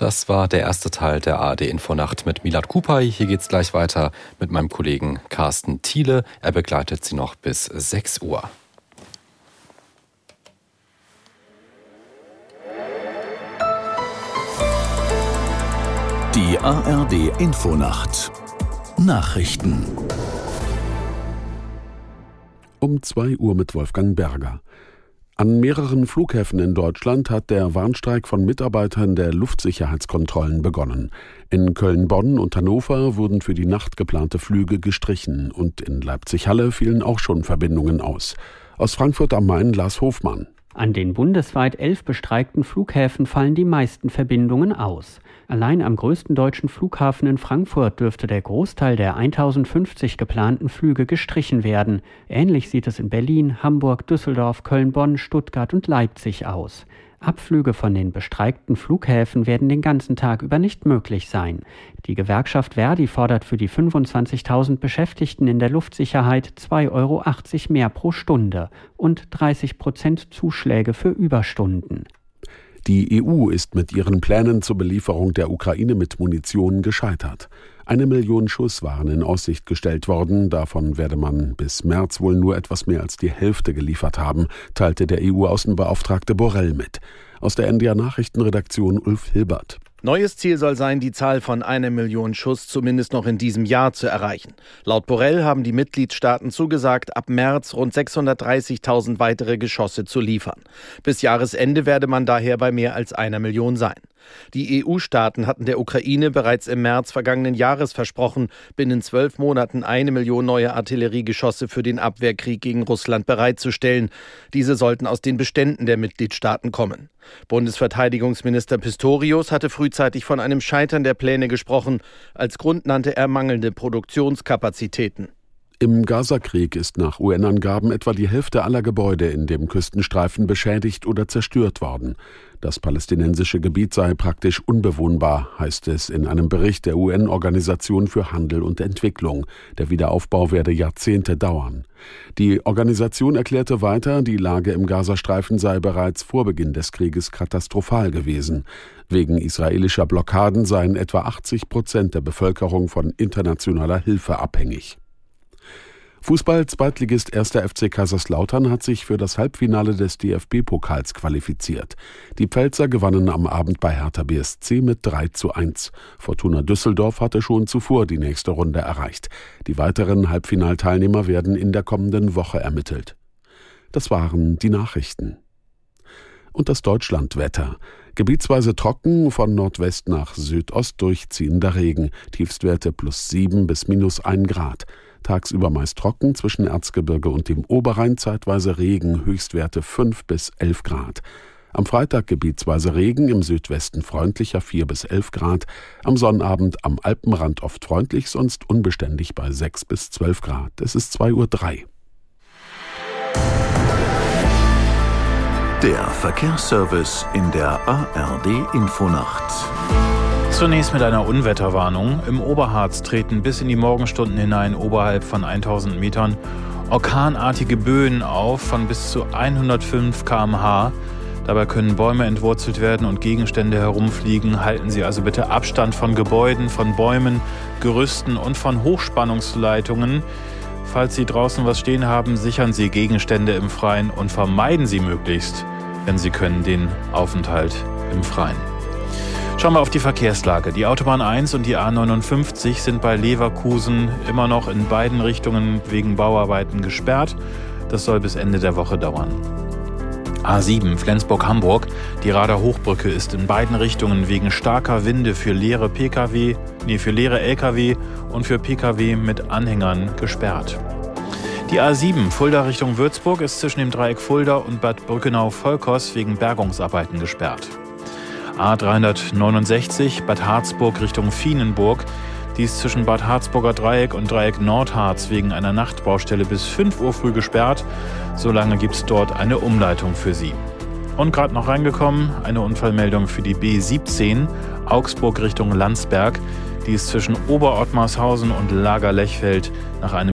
Das war der erste Teil der ARD Infonacht mit Milad Kupay. Hier geht's gleich weiter mit meinem Kollegen Carsten Thiele. Er begleitet Sie noch bis 6 Uhr. Die ARD Infonacht Nachrichten um 2 Uhr mit Wolfgang Berger. An mehreren Flughäfen in Deutschland hat der Warnstreik von Mitarbeitern der Luftsicherheitskontrollen begonnen. In Köln-Bonn und Hannover wurden für die Nacht geplante Flüge gestrichen und in Leipzig-Halle fielen auch schon Verbindungen aus. Aus Frankfurt am Main Lars Hofmann. An den bundesweit elf bestreikten Flughäfen fallen die meisten Verbindungen aus. Allein am größten deutschen Flughafen in Frankfurt dürfte der Großteil der 1050 geplanten Flüge gestrichen werden. Ähnlich sieht es in Berlin, Hamburg, Düsseldorf, Köln, Bonn, Stuttgart und Leipzig aus. Abflüge von den bestreikten Flughäfen werden den ganzen Tag über nicht möglich sein. Die Gewerkschaft Verdi fordert für die 25.000 Beschäftigten in der Luftsicherheit 2,80 Euro mehr pro Stunde und 30 Prozent Zuschläge für Überstunden. Die EU ist mit ihren Plänen zur Belieferung der Ukraine mit Munition gescheitert. Eine Million Schuss waren in Aussicht gestellt worden, davon werde man bis März wohl nur etwas mehr als die Hälfte geliefert haben, teilte der EU-Außenbeauftragte Borrell mit. Aus der NDR Nachrichtenredaktion Ulf Hilbert. Neues Ziel soll sein, die Zahl von einer Million Schuss zumindest noch in diesem Jahr zu erreichen. Laut Borrell haben die Mitgliedstaaten zugesagt, ab März rund 630.000 weitere Geschosse zu liefern. Bis Jahresende werde man daher bei mehr als einer Million sein. Die EU-Staaten hatten der Ukraine bereits im März vergangenen Jahres versprochen, binnen zwölf Monaten eine Million neue Artilleriegeschosse für den Abwehrkrieg gegen Russland bereitzustellen. Diese sollten aus den Beständen der Mitgliedstaaten kommen. Bundesverteidigungsminister Pistorius hatte frühzeitig von einem Scheitern der Pläne gesprochen. Als Grund nannte er mangelnde Produktionskapazitäten. Im Gazakrieg ist nach UN-Angaben etwa die Hälfte aller Gebäude in dem Küstenstreifen beschädigt oder zerstört worden. Das palästinensische Gebiet sei praktisch unbewohnbar, heißt es in einem Bericht der UN-Organisation für Handel und Entwicklung. Der Wiederaufbau werde Jahrzehnte dauern. Die Organisation erklärte weiter, die Lage im Gazastreifen sei bereits vor Beginn des Krieges katastrophal gewesen. Wegen israelischer Blockaden seien etwa 80 Prozent der Bevölkerung von internationaler Hilfe abhängig. Fußball-Zweitligist 1. FC Kaiserslautern hat sich für das Halbfinale des DFB-Pokals qualifiziert. Die Pfälzer gewannen am Abend bei Hertha BSC mit 3 zu 1. Fortuna Düsseldorf hatte schon zuvor die nächste Runde erreicht. Die weiteren Halbfinalteilnehmer werden in der kommenden Woche ermittelt. Das waren die Nachrichten. Und das Deutschlandwetter. Gebietsweise trocken, von Nordwest nach Südost durchziehender Regen, Tiefstwerte plus 7 bis minus 1 Grad. Tagsüber meist trocken, zwischen Erzgebirge und dem Oberrhein zeitweise Regen, Höchstwerte 5 bis 11 Grad. Am Freitag gebietsweise Regen, im Südwesten freundlicher 4 bis 11 Grad. Am Sonnabend am Alpenrand oft freundlich, sonst unbeständig bei 6 bis 12 Grad. Es ist 2.03 Uhr. Der Verkehrsservice in der ARD Infonacht. Zunächst mit einer Unwetterwarnung. Im Oberharz treten bis in die Morgenstunden hinein oberhalb von 1000 Metern orkanartige Böen auf von bis zu 105 km/h. Dabei können Bäume entwurzelt werden und Gegenstände herumfliegen. Halten Sie also bitte Abstand von Gebäuden, von Bäumen, Gerüsten und von Hochspannungsleitungen. Falls Sie draußen was stehen haben, sichern Sie Gegenstände im Freien und vermeiden Sie möglichst, wenn Sie können, den Aufenthalt im Freien. Schauen wir auf die Verkehrslage. Die Autobahn 1 und die A59 sind bei Leverkusen immer noch in beiden Richtungen wegen Bauarbeiten gesperrt. Das soll bis Ende der Woche dauern. A7 Flensburg-Hamburg. Die Rader Hochbrücke ist in beiden Richtungen wegen starker Winde für leere Pkw, nee, für leere Lkw und für Pkw mit Anhängern gesperrt. Die A7 Fulda Richtung Würzburg ist zwischen dem Dreieck Fulda und Bad Brückenau-Volkos wegen Bergungsarbeiten gesperrt. A369 Bad Harzburg Richtung Fienenburg. Die ist zwischen Bad Harzburger Dreieck und Dreieck Nordharz wegen einer Nachtbaustelle bis 5 Uhr früh gesperrt. Solange gibt es dort eine Umleitung für Sie. Und gerade noch reingekommen, eine Unfallmeldung für die B17 Augsburg Richtung Landsberg. Die ist zwischen Oberottmarshausen und Lagerlechfeld nach einem